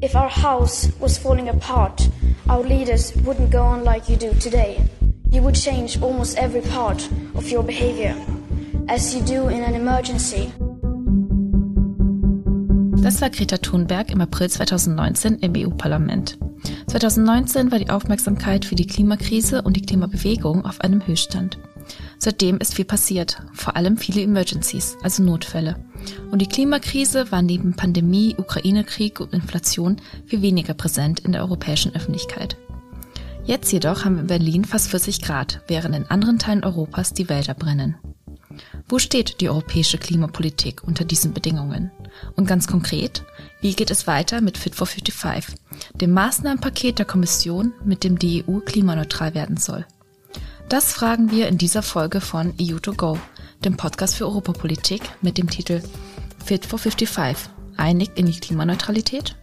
If our house was falling apart, our leaders wouldn't go on like you do today. You would change almost every part of your behavior, as you do in an emergency. Das war Greta Thunberg im April 2019 im EU-Parlament. 2019 war die Aufmerksamkeit für die Klimakrise und die Klimabewegung auf einem Höchststand. Seitdem ist viel passiert, vor allem viele Emergencies, also Notfälle. Und die Klimakrise war neben Pandemie, Ukraine-Krieg und Inflation viel weniger präsent in der europäischen Öffentlichkeit. Jetzt jedoch haben wir in Berlin fast 40 Grad, während in anderen Teilen Europas die Wälder brennen. Wo steht die europäische Klimapolitik unter diesen Bedingungen? Und ganz konkret, wie geht es weiter mit Fit for 55, dem Maßnahmenpaket der Kommission, mit dem die EU klimaneutral werden soll? Das fragen wir in dieser Folge von EU2Go, dem Podcast für Europapolitik mit dem Titel Fit for 55, einig in die Klimaneutralität?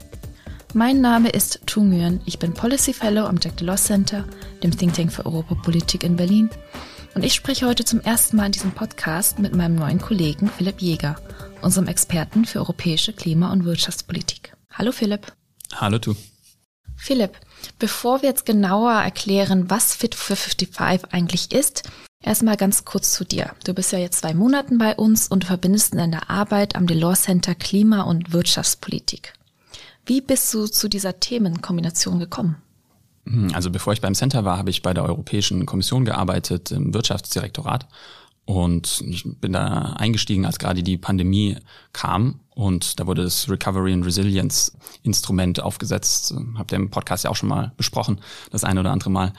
Mein Name ist Tu Nguyen, ich bin Policy Fellow am Jack Delors Center, dem Think Tank für Europapolitik in Berlin. Und ich spreche heute zum ersten Mal in diesem Podcast mit meinem neuen Kollegen Philipp Jäger, unserem Experten für europäische Klima- und Wirtschaftspolitik. Hallo Philipp. Hallo Tu. Philipp, Bevor wir jetzt genauer erklären, was Fit for 55 eigentlich ist, erstmal ganz kurz zu dir. Du bist ja jetzt zwei Monaten bei uns und verbindest in deiner Arbeit am Delors Center Klima- und Wirtschaftspolitik. Wie bist du zu dieser Themenkombination gekommen? Hm, also bevor ich beim Center war, habe ich bei der Europäischen Kommission gearbeitet im Wirtschaftsdirektorat und ich bin da eingestiegen, als gerade die Pandemie kam und da wurde das Recovery and Resilience Instrument aufgesetzt. Habt ihr im Podcast ja auch schon mal besprochen, das eine oder andere Mal.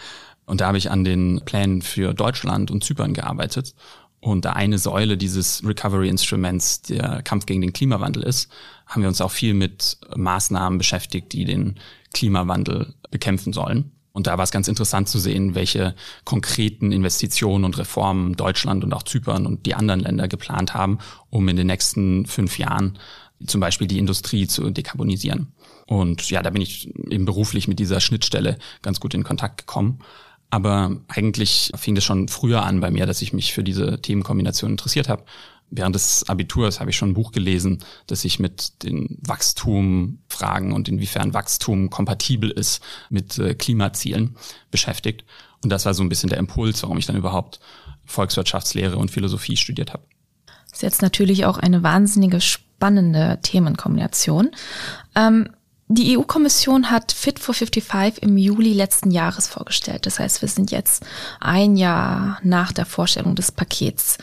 Und da habe ich an den Plänen für Deutschland und Zypern gearbeitet. Und da eine Säule dieses Recovery Instruments der Kampf gegen den Klimawandel ist, haben wir uns auch viel mit Maßnahmen beschäftigt, die den Klimawandel bekämpfen sollen. Und da war es ganz interessant zu sehen, welche konkreten Investitionen und Reformen Deutschland und auch Zypern und die anderen Länder geplant haben, um in den nächsten fünf Jahren zum Beispiel die Industrie zu dekarbonisieren. Und ja, da bin ich eben beruflich mit dieser Schnittstelle ganz gut in Kontakt gekommen. Aber eigentlich fing das schon früher an bei mir, dass ich mich für diese Themenkombination interessiert habe während des Abiturs habe ich schon ein Buch gelesen, das sich mit den Wachstumfragen und inwiefern Wachstum kompatibel ist mit äh, Klimazielen beschäftigt. Und das war so ein bisschen der Impuls, warum ich dann überhaupt Volkswirtschaftslehre und Philosophie studiert habe. Das ist jetzt natürlich auch eine wahnsinnige spannende Themenkombination. Ähm, die EU-Kommission hat Fit for 55 im Juli letzten Jahres vorgestellt. Das heißt, wir sind jetzt ein Jahr nach der Vorstellung des Pakets.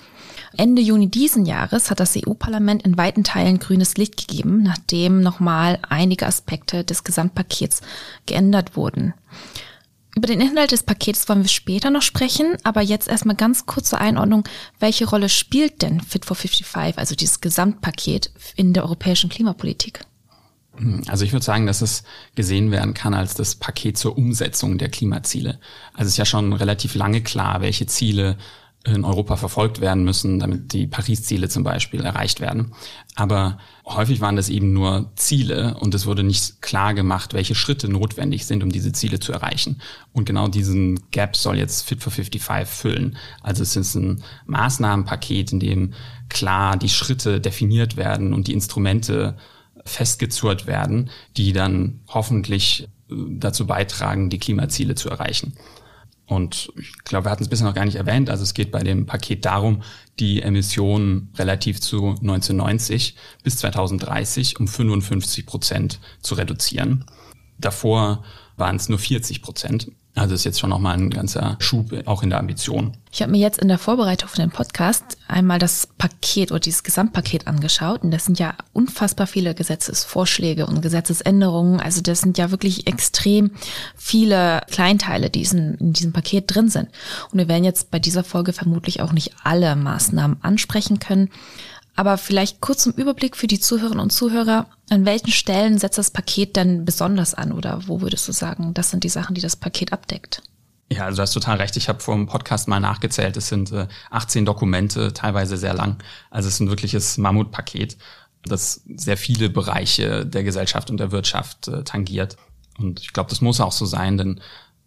Ende Juni diesen Jahres hat das EU-Parlament in weiten Teilen grünes Licht gegeben, nachdem nochmal einige Aspekte des Gesamtpakets geändert wurden. Über den Inhalt des Pakets wollen wir später noch sprechen, aber jetzt erstmal ganz kurze Einordnung. Welche Rolle spielt denn Fit for 55, also dieses Gesamtpaket in der europäischen Klimapolitik? Also ich würde sagen, dass es gesehen werden kann als das Paket zur Umsetzung der Klimaziele. Also es ist ja schon relativ lange klar, welche Ziele in Europa verfolgt werden müssen, damit die Paris-Ziele zum Beispiel erreicht werden. Aber häufig waren das eben nur Ziele und es wurde nicht klar gemacht, welche Schritte notwendig sind, um diese Ziele zu erreichen. Und genau diesen Gap soll jetzt Fit for 55 füllen. Also es ist ein Maßnahmenpaket, in dem klar die Schritte definiert werden und die Instrumente festgezurrt werden, die dann hoffentlich äh, dazu beitragen, die Klimaziele zu erreichen. Und ich glaube, wir hatten es bisher noch gar nicht erwähnt. Also es geht bei dem Paket darum, die Emissionen relativ zu 1990 bis 2030 um 55 Prozent zu reduzieren. Davor waren es nur 40 Prozent. Also ist jetzt schon nochmal ein ganzer Schub auch in der Ambition. Ich habe mir jetzt in der Vorbereitung für den Podcast einmal das Paket oder dieses Gesamtpaket angeschaut und das sind ja unfassbar viele Gesetzesvorschläge und Gesetzesänderungen. Also das sind ja wirklich extrem viele Kleinteile, die in diesem Paket drin sind. Und wir werden jetzt bei dieser Folge vermutlich auch nicht alle Maßnahmen ansprechen können. Aber vielleicht kurz zum Überblick für die Zuhörerinnen und Zuhörer. An welchen Stellen setzt das Paket denn besonders an oder wo würdest du sagen, das sind die Sachen, die das Paket abdeckt? Ja, also du hast total recht. Ich habe vor dem Podcast mal nachgezählt. Es sind äh, 18 Dokumente, teilweise sehr lang. Also es ist ein wirkliches Mammutpaket, das sehr viele Bereiche der Gesellschaft und der Wirtschaft äh, tangiert. Und ich glaube, das muss auch so sein, denn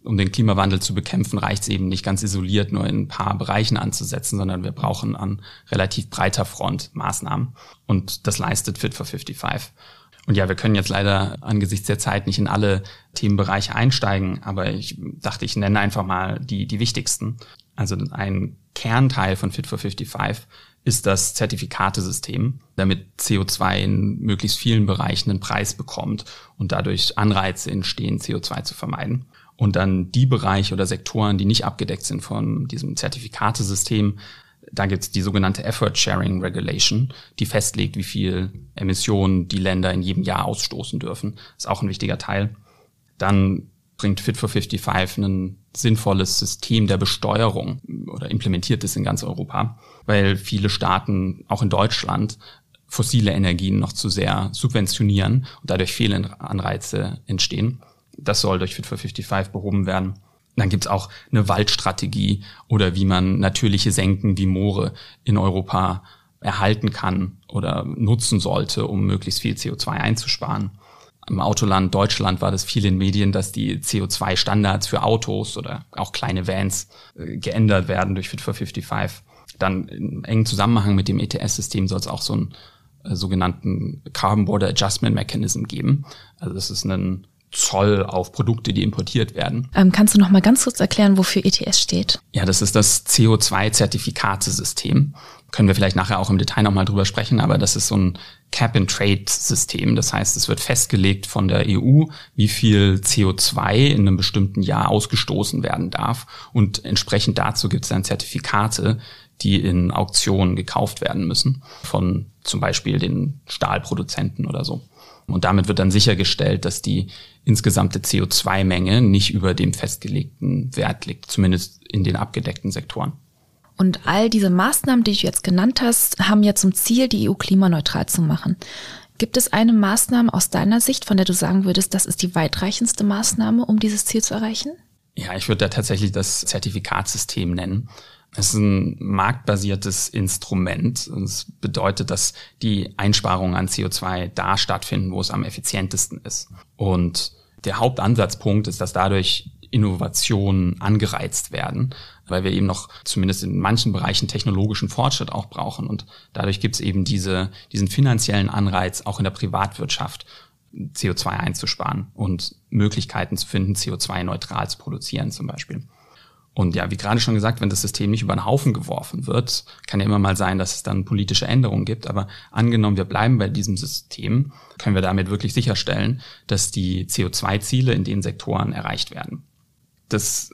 um den Klimawandel zu bekämpfen, reicht es eben nicht ganz isoliert nur in ein paar Bereichen anzusetzen, sondern wir brauchen an relativ breiter Front Maßnahmen. Und das leistet Fit for 55. Und ja, wir können jetzt leider angesichts der Zeit nicht in alle Themenbereiche einsteigen, aber ich dachte, ich nenne einfach mal die, die wichtigsten. Also ein Kernteil von Fit for 55 ist das Zertifikatesystem, damit CO2 in möglichst vielen Bereichen einen Preis bekommt und dadurch Anreize entstehen, CO2 zu vermeiden. Und dann die Bereiche oder Sektoren, die nicht abgedeckt sind von diesem Zertifikatesystem, da gibt es die sogenannte Effort Sharing Regulation, die festlegt, wie viel Emissionen die Länder in jedem Jahr ausstoßen dürfen. Das ist auch ein wichtiger Teil. Dann bringt Fit for 55 ein sinnvolles System der Besteuerung oder implementiert es in ganz Europa, weil viele Staaten, auch in Deutschland, fossile Energien noch zu sehr subventionieren und dadurch Fehlanreize entstehen. Das soll durch Fit for 55 behoben werden. Dann gibt's auch eine Waldstrategie oder wie man natürliche Senken wie Moore in Europa erhalten kann oder nutzen sollte, um möglichst viel CO2 einzusparen. Im Autoland Deutschland war das viel in Medien, dass die CO2-Standards für Autos oder auch kleine Vans äh, geändert werden durch Fit for 55. Dann in engen Zusammenhang mit dem ETS-System soll es auch so einen äh, sogenannten Carbon Border Adjustment Mechanism geben. Also das ist ein Zoll auf Produkte, die importiert werden. Ähm, kannst du noch mal ganz kurz erklären, wofür ETS steht? Ja, das ist das CO2-Zertifikatesystem. Können wir vielleicht nachher auch im Detail noch mal drüber sprechen, aber das ist so ein Cap-and-Trade-System. Das heißt, es wird festgelegt von der EU, wie viel CO2 in einem bestimmten Jahr ausgestoßen werden darf. Und entsprechend dazu gibt es dann Zertifikate, die in Auktionen gekauft werden müssen von zum Beispiel den Stahlproduzenten oder so. Und damit wird dann sichergestellt, dass die insgesamte CO2-Menge nicht über dem festgelegten Wert liegt, zumindest in den abgedeckten Sektoren. Und all diese Maßnahmen, die du jetzt genannt hast, haben ja zum Ziel, die EU klimaneutral zu machen. Gibt es eine Maßnahme aus deiner Sicht, von der du sagen würdest, das ist die weitreichendste Maßnahme, um dieses Ziel zu erreichen? Ja, ich würde da tatsächlich das Zertifikatssystem nennen. Es ist ein marktbasiertes Instrument. Das bedeutet, dass die Einsparungen an CO2 da stattfinden, wo es am effizientesten ist. Und der Hauptansatzpunkt ist, dass dadurch Innovationen angereizt werden, weil wir eben noch zumindest in manchen Bereichen technologischen Fortschritt auch brauchen. Und dadurch gibt es eben diese, diesen finanziellen Anreiz auch in der Privatwirtschaft, CO2 einzusparen und Möglichkeiten zu finden, CO2-neutral zu produzieren zum Beispiel. Und ja, wie gerade schon gesagt, wenn das System nicht über den Haufen geworfen wird, kann ja immer mal sein, dass es dann politische Änderungen gibt. Aber angenommen, wir bleiben bei diesem System, können wir damit wirklich sicherstellen, dass die CO2-Ziele in den Sektoren erreicht werden. Das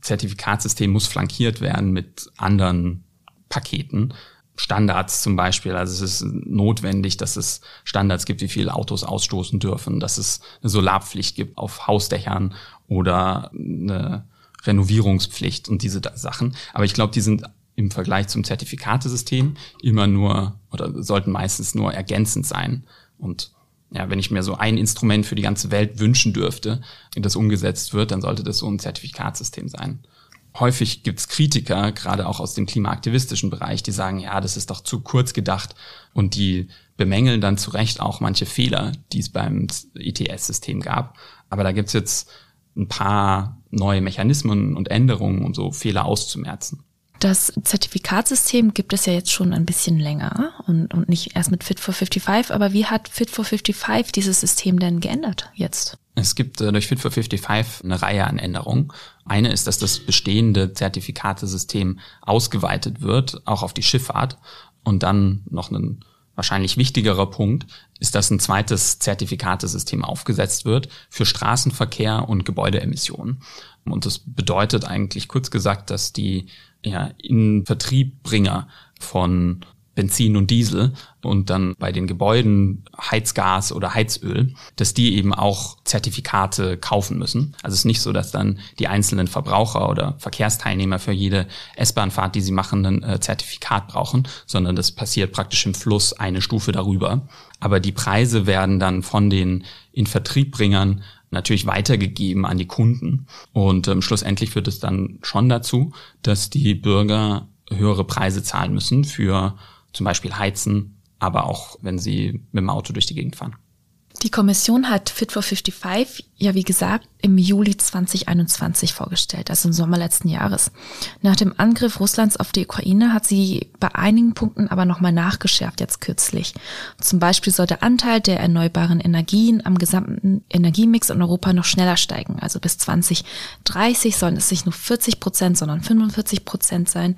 Zertifikatsystem muss flankiert werden mit anderen Paketen. Standards zum Beispiel. Also es ist notwendig, dass es Standards gibt, wie viele Autos ausstoßen dürfen, dass es eine Solarpflicht gibt auf Hausdächern oder eine Renovierungspflicht und diese Sachen. Aber ich glaube, die sind im Vergleich zum Zertifikatesystem immer nur oder sollten meistens nur ergänzend sein. Und ja, wenn ich mir so ein Instrument für die ganze Welt wünschen dürfte, das umgesetzt wird, dann sollte das so ein Zertifikatsystem sein. Häufig gibt's Kritiker, gerade auch aus dem klimaaktivistischen Bereich, die sagen, ja, das ist doch zu kurz gedacht und die bemängeln dann zu Recht auch manche Fehler, die es beim ETS-System gab. Aber da gibt's jetzt ein paar neue Mechanismen und Änderungen, um so Fehler auszumerzen. Das Zertifikatsystem gibt es ja jetzt schon ein bisschen länger und, und nicht erst mit Fit for 55, aber wie hat Fit for 55 dieses System denn geändert jetzt? Es gibt äh, durch Fit for 55 eine Reihe an Änderungen. Eine ist, dass das bestehende Zertifikatesystem ausgeweitet wird, auch auf die Schifffahrt und dann noch einen wahrscheinlich wichtigerer Punkt ist, dass ein zweites Zertifikatesystem aufgesetzt wird für Straßenverkehr und Gebäudeemissionen. Und das bedeutet eigentlich kurz gesagt, dass die ja, in Vertriebbringer von Benzin und Diesel und dann bei den Gebäuden Heizgas oder Heizöl, dass die eben auch Zertifikate kaufen müssen. Also es ist nicht so, dass dann die einzelnen Verbraucher oder Verkehrsteilnehmer für jede S-Bahnfahrt, die sie machen, ein äh, Zertifikat brauchen, sondern das passiert praktisch im Fluss eine Stufe darüber. Aber die Preise werden dann von den in Vertriebbringern natürlich weitergegeben an die Kunden. Und ähm, schlussendlich führt es dann schon dazu, dass die Bürger höhere Preise zahlen müssen für zum Beispiel heizen, aber auch wenn sie mit dem Auto durch die Gegend fahren. Die Kommission hat Fit for 55 ja, wie gesagt, im Juli 2021 vorgestellt, also im Sommer letzten Jahres. Nach dem Angriff Russlands auf die Ukraine hat sie bei einigen Punkten aber nochmal nachgeschärft, jetzt kürzlich. Zum Beispiel soll der Anteil der erneuerbaren Energien am gesamten Energiemix in Europa noch schneller steigen. Also bis 2030 sollen es nicht nur 40 Prozent, sondern 45 Prozent sein.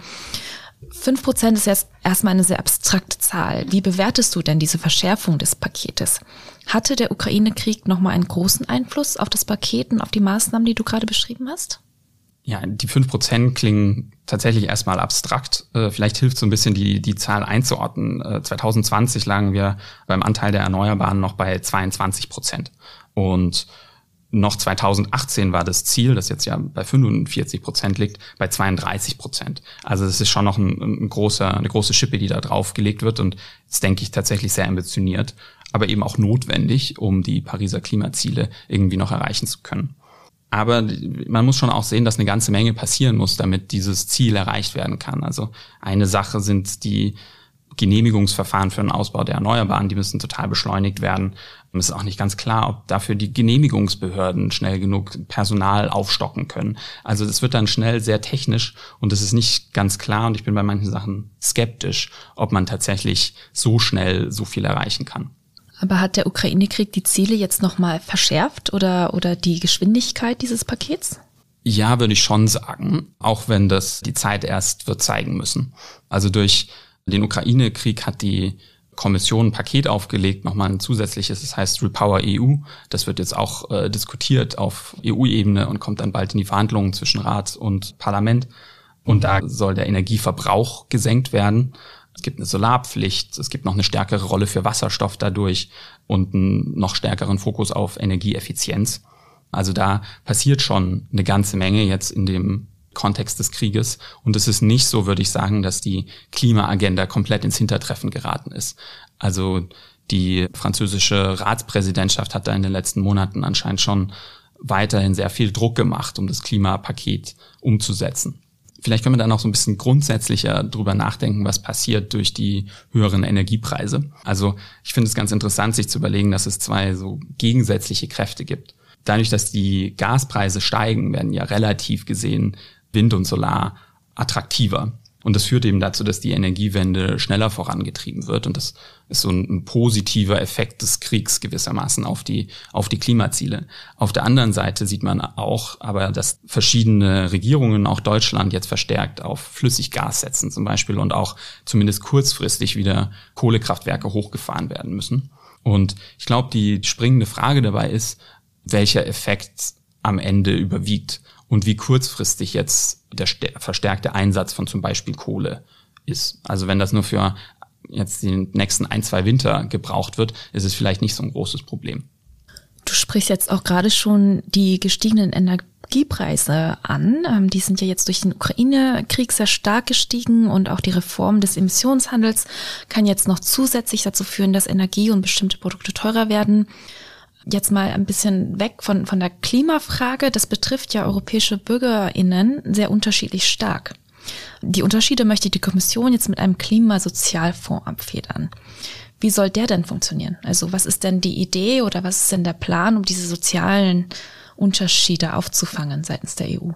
5% ist jetzt erstmal eine sehr abstrakte Zahl. Wie bewertest du denn diese Verschärfung des Paketes? Hatte der Ukraine-Krieg nochmal einen großen Einfluss auf das Paket und auf die Maßnahmen, die du gerade beschrieben hast? Ja, die 5% klingen tatsächlich erstmal abstrakt. Äh, vielleicht hilft so ein bisschen die, die Zahl einzuordnen. 2020 äh, lagen wir beim Anteil der Erneuerbaren noch bei 22 Prozent. Und noch 2018 war das Ziel, das jetzt ja bei 45 Prozent liegt, bei 32 Prozent. Also es ist schon noch ein, ein, großer, eine große Schippe, die da draufgelegt wird und das denke ich tatsächlich sehr ambitioniert, aber eben auch notwendig, um die Pariser Klimaziele irgendwie noch erreichen zu können. Aber man muss schon auch sehen, dass eine ganze Menge passieren muss, damit dieses Ziel erreicht werden kann. Also eine Sache sind die Genehmigungsverfahren für den Ausbau der Erneuerbaren, die müssen total beschleunigt werden. Und es ist auch nicht ganz klar, ob dafür die Genehmigungsbehörden schnell genug Personal aufstocken können. Also es wird dann schnell sehr technisch und es ist nicht ganz klar und ich bin bei manchen Sachen skeptisch, ob man tatsächlich so schnell so viel erreichen kann. Aber hat der Ukraine-Krieg die Ziele jetzt nochmal verschärft oder, oder die Geschwindigkeit dieses Pakets? Ja, würde ich schon sagen, auch wenn das die Zeit erst wird zeigen müssen. Also durch den Ukraine-Krieg hat die Kommission ein Paket aufgelegt, nochmal ein zusätzliches, das heißt Repower EU. Das wird jetzt auch äh, diskutiert auf EU-Ebene und kommt dann bald in die Verhandlungen zwischen Rat und Parlament. Und da soll der Energieverbrauch gesenkt werden. Es gibt eine Solarpflicht, es gibt noch eine stärkere Rolle für Wasserstoff dadurch und einen noch stärkeren Fokus auf Energieeffizienz. Also da passiert schon eine ganze Menge jetzt in dem Kontext des Krieges. Und es ist nicht so, würde ich sagen, dass die Klimaagenda komplett ins Hintertreffen geraten ist. Also die französische Ratspräsidentschaft hat da in den letzten Monaten anscheinend schon weiterhin sehr viel Druck gemacht, um das Klimapaket umzusetzen. Vielleicht können wir dann auch so ein bisschen grundsätzlicher drüber nachdenken, was passiert durch die höheren Energiepreise. Also ich finde es ganz interessant, sich zu überlegen, dass es zwei so gegensätzliche Kräfte gibt. Dadurch, dass die Gaspreise steigen, werden ja relativ gesehen Wind und Solar attraktiver. Und das führt eben dazu, dass die Energiewende schneller vorangetrieben wird. Und das ist so ein, positiver Effekt des Kriegs gewissermaßen auf die, auf die Klimaziele. Auf der anderen Seite sieht man auch aber, dass verschiedene Regierungen, auch Deutschland, jetzt verstärkt auf Flüssiggas setzen zum Beispiel und auch zumindest kurzfristig wieder Kohlekraftwerke hochgefahren werden müssen. Und ich glaube, die springende Frage dabei ist, welcher Effekt am Ende überwiegt und wie kurzfristig jetzt der verstärkte Einsatz von zum Beispiel Kohle ist. Also wenn das nur für jetzt die nächsten ein, zwei Winter gebraucht wird, ist es vielleicht nicht so ein großes Problem. Du sprichst jetzt auch gerade schon die gestiegenen Energiepreise an. Ähm, die sind ja jetzt durch den Ukraine-Krieg sehr stark gestiegen und auch die Reform des Emissionshandels kann jetzt noch zusätzlich dazu führen, dass Energie und bestimmte Produkte teurer werden jetzt mal ein bisschen weg von, von der Klimafrage. Das betrifft ja europäische BürgerInnen sehr unterschiedlich stark. Die Unterschiede möchte die Kommission jetzt mit einem Klimasozialfonds abfedern. Wie soll der denn funktionieren? Also was ist denn die Idee oder was ist denn der Plan, um diese sozialen Unterschiede aufzufangen seitens der EU?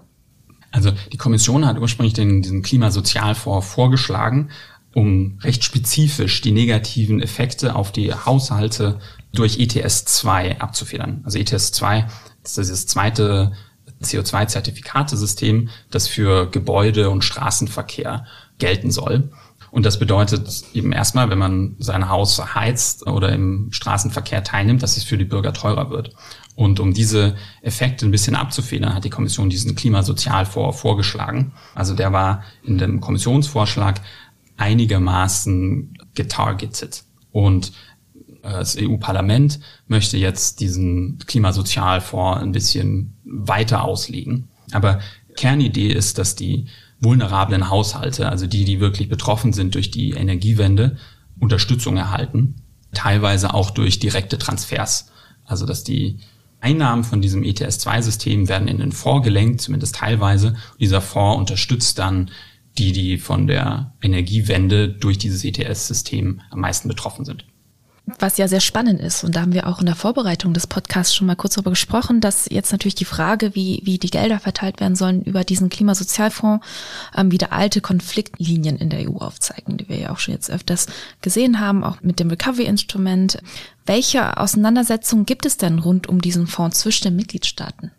Also die Kommission hat ursprünglich den, diesen Klimasozialfonds vorgeschlagen, um recht spezifisch die negativen Effekte auf die Haushalte durch ETS 2 abzufedern. Also ETS 2 ist das zweite CO2-Zertifikatesystem, das für Gebäude und Straßenverkehr gelten soll. Und das bedeutet eben erstmal, wenn man sein Haus heizt oder im Straßenverkehr teilnimmt, dass es für die Bürger teurer wird. Und um diese Effekte ein bisschen abzufedern, hat die Kommission diesen Klimasozialfonds vorgeschlagen. Also der war in dem Kommissionsvorschlag einigermaßen getargetet. Und das EU-Parlament möchte jetzt diesen Klimasozialfonds ein bisschen weiter auslegen. Aber Kernidee ist, dass die vulnerablen Haushalte, also die, die wirklich betroffen sind durch die Energiewende, Unterstützung erhalten, teilweise auch durch direkte Transfers. Also dass die Einnahmen von diesem ETS-2-System werden in den Fonds gelenkt, zumindest teilweise. dieser Fonds unterstützt dann die, die von der Energiewende durch dieses ETS-System am meisten betroffen sind. was ja sehr spannend ist. Und da haben wir auch in der Vorbereitung des Podcasts schon mal kurz darüber gesprochen, dass jetzt natürlich die Frage, wie, wie die Gelder verteilt werden sollen, über diesen Klimasozialfonds ähm, wieder alte Konfliktlinien in der EU aufzeigen, die wir ja auch schon jetzt öfters gesehen haben, auch mit dem Recovery-Instrument. Welche Auseinandersetzungen gibt es denn rund um diesen Fonds zwischen den Mitgliedstaaten?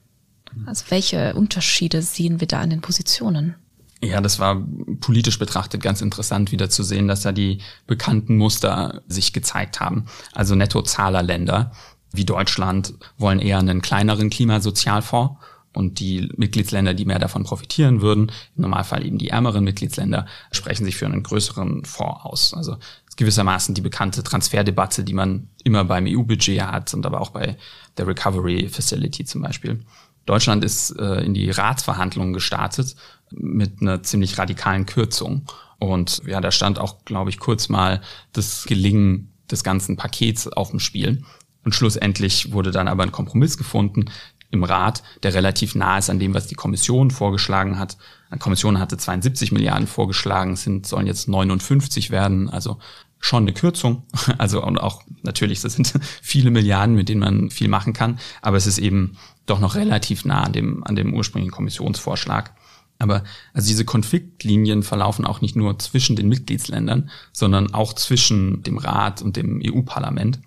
Also welche Unterschiede sehen wir da in den Positionen? Ja, das war politisch betrachtet ganz interessant wieder zu sehen, dass da die bekannten Muster sich gezeigt haben. Also Nettozahlerländer wie Deutschland wollen eher einen kleineren Klimasozialfonds und die Mitgliedsländer, die mehr davon profitieren würden, im Normalfall eben die ärmeren Mitgliedsländer, sprechen sich für einen größeren Fonds aus. Also gewissermaßen die bekannte Transferdebatte, die man immer beim EU-Budget hat und aber auch bei der Recovery Facility zum Beispiel. Deutschland ist äh, in die Ratsverhandlungen gestartet mit einer ziemlich radikalen Kürzung. Und ja, da stand auch, glaube ich, kurz mal das Gelingen des ganzen Pakets auf dem Spiel. Und schlussendlich wurde dann aber ein Kompromiss gefunden im Rat, der relativ nah ist an dem, was die Kommission vorgeschlagen hat. Die Kommission hatte 72 Milliarden vorgeschlagen, sind, sollen jetzt 59 werden, also schon eine Kürzung. Also und auch natürlich, das sind viele Milliarden, mit denen man viel machen kann, aber es ist eben doch noch relativ nah an dem, an dem ursprünglichen Kommissionsvorschlag. Aber also diese Konfliktlinien verlaufen auch nicht nur zwischen den Mitgliedsländern, sondern auch zwischen dem Rat und dem EU-Parlament.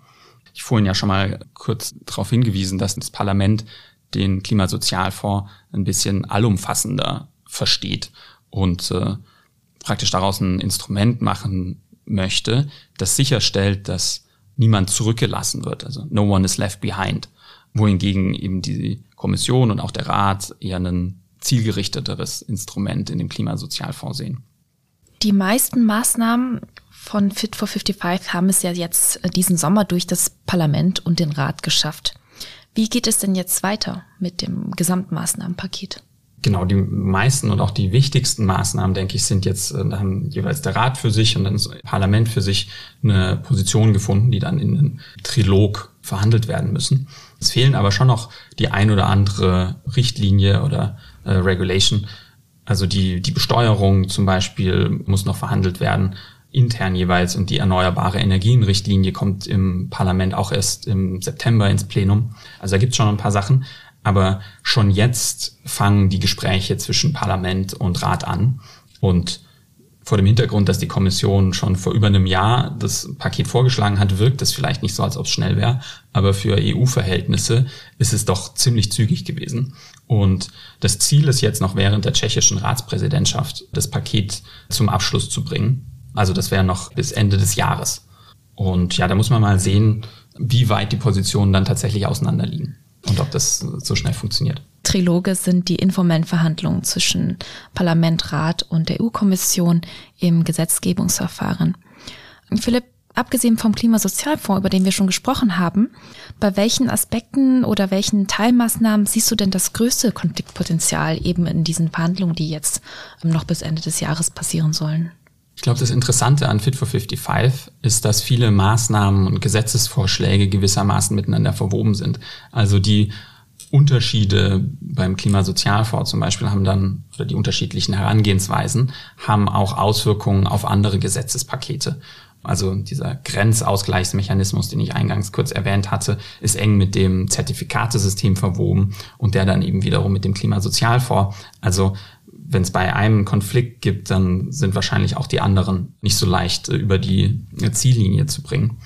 Ich vorhin ja schon mal kurz darauf hingewiesen, dass das Parlament den Klimasozialfonds ein bisschen allumfassender versteht und äh, praktisch daraus ein Instrument machen möchte, das sicherstellt, dass niemand zurückgelassen wird. Also no one is left behind. Wohingegen eben die Kommission und auch der Rat eher einen zielgerichteteres Instrument in dem Klimasozialfonds sehen. Die meisten Maßnahmen von Fit for 55 haben es ja jetzt äh, diesen Sommer durch das Parlament und den Rat geschafft. Wie geht es denn jetzt weiter mit dem Gesamtmaßnahmenpaket? Genau, die meisten und auch die wichtigsten Maßnahmen, denke ich, sind jetzt, äh, da haben jeweils der Rat für sich und dann das Parlament für sich eine Position gefunden, die dann in einen Trilog verhandelt werden müssen. Es fehlen aber schon noch die ein oder andere Richtlinie oder äh, Regulation. Also die, die Besteuerung zum Beispiel muss noch verhandelt werden, intern jeweils. Und die erneuerbare Energienrichtlinie kommt im Parlament auch erst im September ins Plenum. Also da gibt es schon ein paar Sachen. Aber schon jetzt fangen die Gespräche zwischen Parlament und Rat an. Und vor dem Hintergrund, dass die Kommission schon vor über einem Jahr das Paket vorgeschlagen hat, wirkt es vielleicht nicht so, als ob es schnell wäre. Aber für EU-Verhältnisse ist es doch ziemlich zügig gewesen. Und das Ziel ist jetzt noch während der tschechischen Ratspräsidentschaft, das Paket zum Abschluss zu bringen. Also das wäre noch bis Ende des Jahres. Und ja, da muss man mal sehen, wie weit die Positionen dann tatsächlich auseinanderliegen und ob das so schnell funktioniert. Triloge sind die informellen Verhandlungen zwischen Parlament, Rat und der EU-Kommission im Gesetzgebungsverfahren. Philipp, abgesehen vom Klimasozialfonds, über den wir schon gesprochen haben, bei welchen Aspekten oder welchen Teilmaßnahmen siehst du denn das größte Konfliktpotenzial eben in diesen Verhandlungen, die jetzt noch bis Ende des Jahres passieren sollen? Ich glaube, das Interessante an Fit for 55 ist, dass viele Maßnahmen und Gesetzesvorschläge gewissermaßen miteinander verwoben sind. Also die Unterschiede beim Klimasozialfonds zum Beispiel haben dann, oder die unterschiedlichen Herangehensweisen, haben auch Auswirkungen auf andere Gesetzespakete. Also dieser Grenzausgleichsmechanismus, den ich eingangs kurz erwähnt hatte, ist eng mit dem Zertifikatesystem verwoben und der dann eben wiederum mit dem Klimasozialfonds. Also wenn es bei einem Konflikt gibt, dann sind wahrscheinlich auch die anderen nicht so leicht äh, über die Ziellinie zu bringen.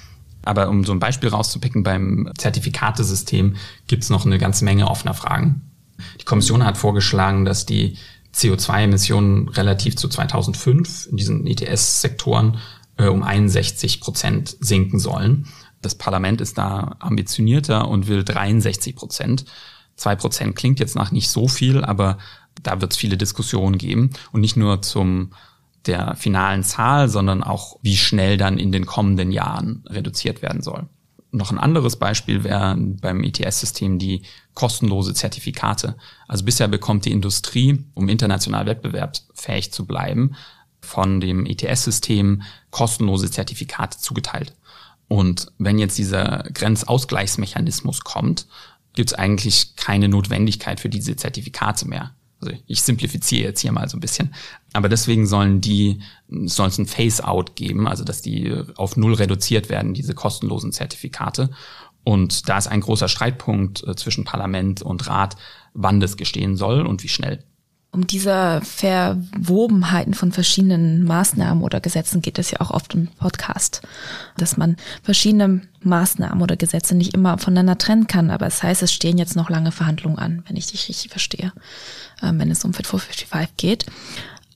Aber um so ein Beispiel rauszupicken, beim Zertifikatesystem gibt es noch eine ganze Menge offener Fragen. Die Kommission hat vorgeschlagen, dass die CO2-Emissionen relativ zu 2005 in diesen ETS-Sektoren äh, um 61 Prozent sinken sollen. Das Parlament ist da ambitionierter und will 63 Prozent. Zwei Prozent klingt jetzt nach nicht so viel, aber da wird es viele Diskussionen geben und nicht nur zum der finalen Zahl, sondern auch wie schnell dann in den kommenden Jahren reduziert werden soll. Noch ein anderes Beispiel wäre beim ETS-System die kostenlose Zertifikate. Also bisher bekommt die Industrie, um international wettbewerbsfähig zu bleiben, von dem ETS-System kostenlose Zertifikate zugeteilt. Und wenn jetzt dieser Grenzausgleichsmechanismus kommt, gibt es eigentlich keine Notwendigkeit für diese Zertifikate mehr. Also ich simplifiziere jetzt hier mal so ein bisschen. Aber deswegen sollen die, soll es ein Phase-out geben, also dass die auf null reduziert werden, diese kostenlosen Zertifikate. Und da ist ein großer Streitpunkt äh, zwischen Parlament und Rat, wann das gestehen soll und wie schnell. Um diese Verwobenheiten von verschiedenen Maßnahmen oder Gesetzen geht es ja auch oft im Podcast, dass man verschiedene Maßnahmen oder Gesetze nicht immer voneinander trennen kann. Aber es das heißt, es stehen jetzt noch lange Verhandlungen an, wenn ich dich richtig verstehe, ähm, wenn es um Fit for 55 geht.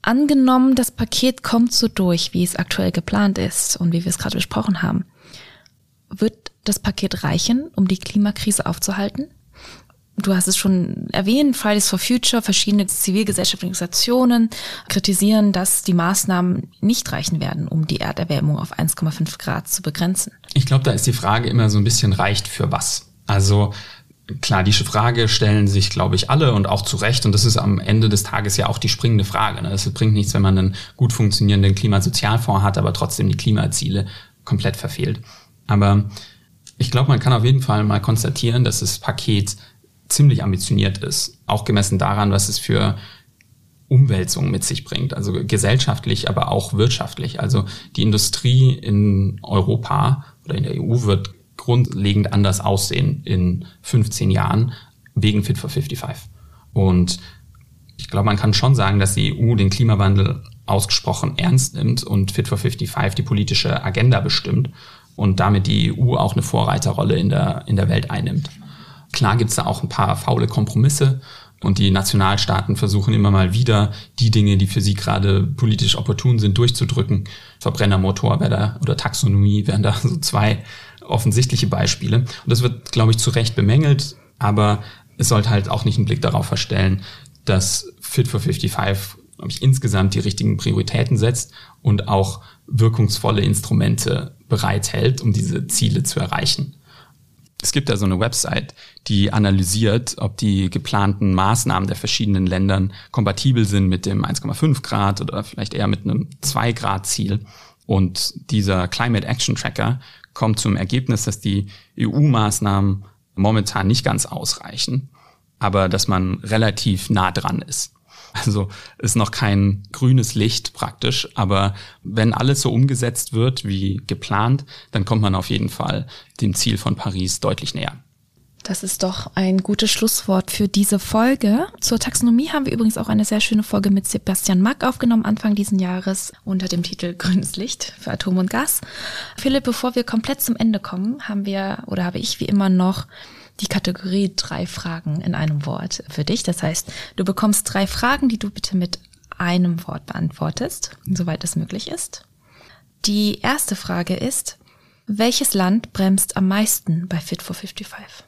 Angenommen, das Paket kommt so durch, wie es aktuell geplant ist und wie wir es gerade besprochen haben. Wird das Paket reichen, um die Klimakrise aufzuhalten? Du hast es schon erwähnt, Fridays for Future, verschiedene zivilgesellschaftliche Organisationen kritisieren, dass die Maßnahmen nicht reichen werden, um die Erderwärmung auf 1,5 Grad zu begrenzen. Ich glaube, da ist die Frage immer so ein bisschen reicht für was. Also klar, diese Frage stellen sich, glaube ich, alle und auch zu Recht. Und das ist am Ende des Tages ja auch die springende Frage. Ne? Es bringt nichts, wenn man einen gut funktionierenden Klimasozialfonds hat, aber trotzdem die Klimaziele komplett verfehlt. Aber ich glaube, man kann auf jeden Fall mal konstatieren, dass das Paket ziemlich ambitioniert ist, auch gemessen daran, was es für Umwälzungen mit sich bringt, also gesellschaftlich, aber auch wirtschaftlich. Also die Industrie in Europa oder in der EU wird grundlegend anders aussehen in 15 Jahren wegen Fit for 55. Und ich glaube, man kann schon sagen, dass die EU den Klimawandel ausgesprochen ernst nimmt und Fit for 55 die politische Agenda bestimmt und damit die EU auch eine Vorreiterrolle in der, in der Welt einnimmt. Klar gibt's da auch ein paar faule Kompromisse und die Nationalstaaten versuchen immer mal wieder die Dinge, die für sie gerade politisch opportun sind, durchzudrücken. Verbrennermotor wäre da oder Taxonomie wären da so zwei offensichtliche Beispiele. Und das wird, glaube ich, zu Recht bemängelt, aber es sollte halt auch nicht einen Blick darauf verstellen, dass Fit for 55 glaube ich, insgesamt die richtigen Prioritäten setzt und auch wirkungsvolle Instrumente bereithält, um diese Ziele zu erreichen. Es gibt da so eine Website, die analysiert, ob die geplanten Maßnahmen der verschiedenen Ländern kompatibel sind mit dem 1,5 Grad oder vielleicht eher mit einem 2 Grad Ziel. Und dieser Climate Action Tracker kommt zum Ergebnis, dass die EU-Maßnahmen momentan nicht ganz ausreichen, aber dass man relativ nah dran ist. Also ist noch kein grünes Licht praktisch, aber wenn alles so umgesetzt wird wie geplant, dann kommt man auf jeden Fall dem Ziel von Paris deutlich näher. Das ist doch ein gutes Schlusswort für diese Folge. Zur Taxonomie haben wir übrigens auch eine sehr schöne Folge mit Sebastian Mack aufgenommen, Anfang diesen Jahres, unter dem Titel Grünes Licht für Atom und Gas. Philipp, bevor wir komplett zum Ende kommen, haben wir oder habe ich wie immer noch die Kategorie drei Fragen in einem Wort für dich. Das heißt, du bekommst drei Fragen, die du bitte mit einem Wort beantwortest, soweit es möglich ist. Die erste Frage ist, welches Land bremst am meisten bei Fit for 55?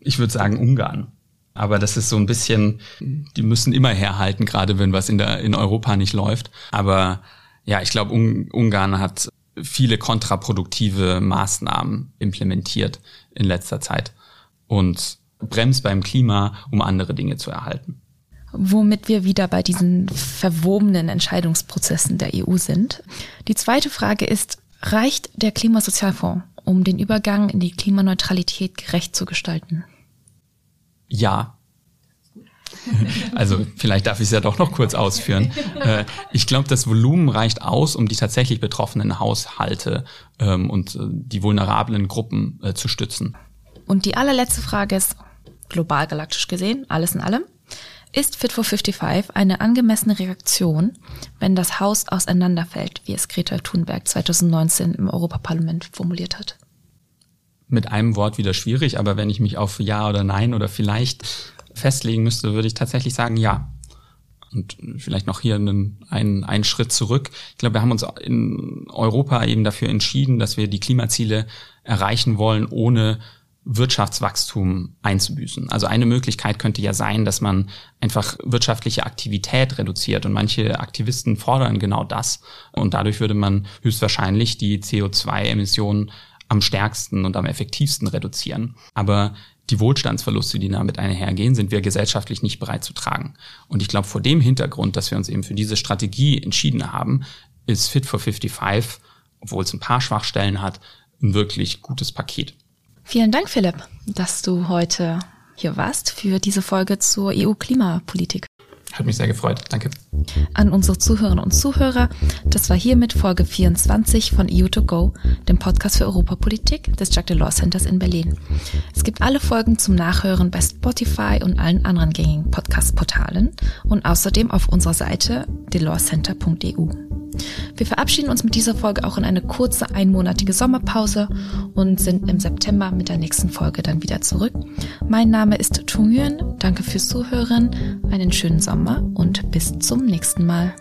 Ich würde sagen Ungarn. Aber das ist so ein bisschen, die müssen immer herhalten, gerade wenn was in der in Europa nicht läuft. Aber ja, ich glaube, Ungarn hat viele kontraproduktive Maßnahmen implementiert in letzter Zeit und bremst beim Klima, um andere Dinge zu erhalten. Womit wir wieder bei diesen verwobenen Entscheidungsprozessen der EU sind. Die zweite Frage ist, reicht der Klimasozialfonds, um den Übergang in die Klimaneutralität gerecht zu gestalten? Ja. Also vielleicht darf ich es ja doch noch kurz ausführen. Äh, ich glaube, das Volumen reicht aus, um die tatsächlich betroffenen Haushalte ähm, und äh, die vulnerablen Gruppen äh, zu stützen. Und die allerletzte Frage ist, global galaktisch gesehen, alles in allem, ist Fit for 55 eine angemessene Reaktion, wenn das Haus auseinanderfällt, wie es Greta Thunberg 2019 im Europaparlament formuliert hat? Mit einem Wort wieder schwierig, aber wenn ich mich auf Ja oder Nein oder vielleicht festlegen müsste, würde ich tatsächlich sagen Ja. Und vielleicht noch hier einen, einen, einen Schritt zurück. Ich glaube, wir haben uns in Europa eben dafür entschieden, dass wir die Klimaziele erreichen wollen, ohne Wirtschaftswachstum einzubüßen. Also eine Möglichkeit könnte ja sein, dass man einfach wirtschaftliche Aktivität reduziert und manche Aktivisten fordern genau das und dadurch würde man höchstwahrscheinlich die CO2-Emissionen am stärksten und am effektivsten reduzieren. Aber die Wohlstandsverluste, die damit einhergehen, sind wir gesellschaftlich nicht bereit zu tragen. Und ich glaube, vor dem Hintergrund, dass wir uns eben für diese Strategie entschieden haben, ist Fit for 55, obwohl es ein paar Schwachstellen hat, ein wirklich gutes Paket. Vielen Dank, Philipp, dass du heute hier warst für diese Folge zur EU-Klimapolitik. Hat mich sehr gefreut. Danke. An unsere Zuhörerinnen und Zuhörer, das war hiermit Folge 24 von EU2Go, dem Podcast für Europapolitik des Jacques Delors Centers in Berlin. Es gibt alle Folgen zum Nachhören bei Spotify und allen anderen gängigen Podcast-Portalen und außerdem auf unserer Seite delorscenter.eu. Wir verabschieden uns mit dieser Folge auch in eine kurze einmonatige Sommerpause und sind im September mit der nächsten Folge dann wieder zurück. Mein Name ist Tung Yuan. Danke fürs Zuhören, einen schönen Sommer und bis zum nächsten Mal.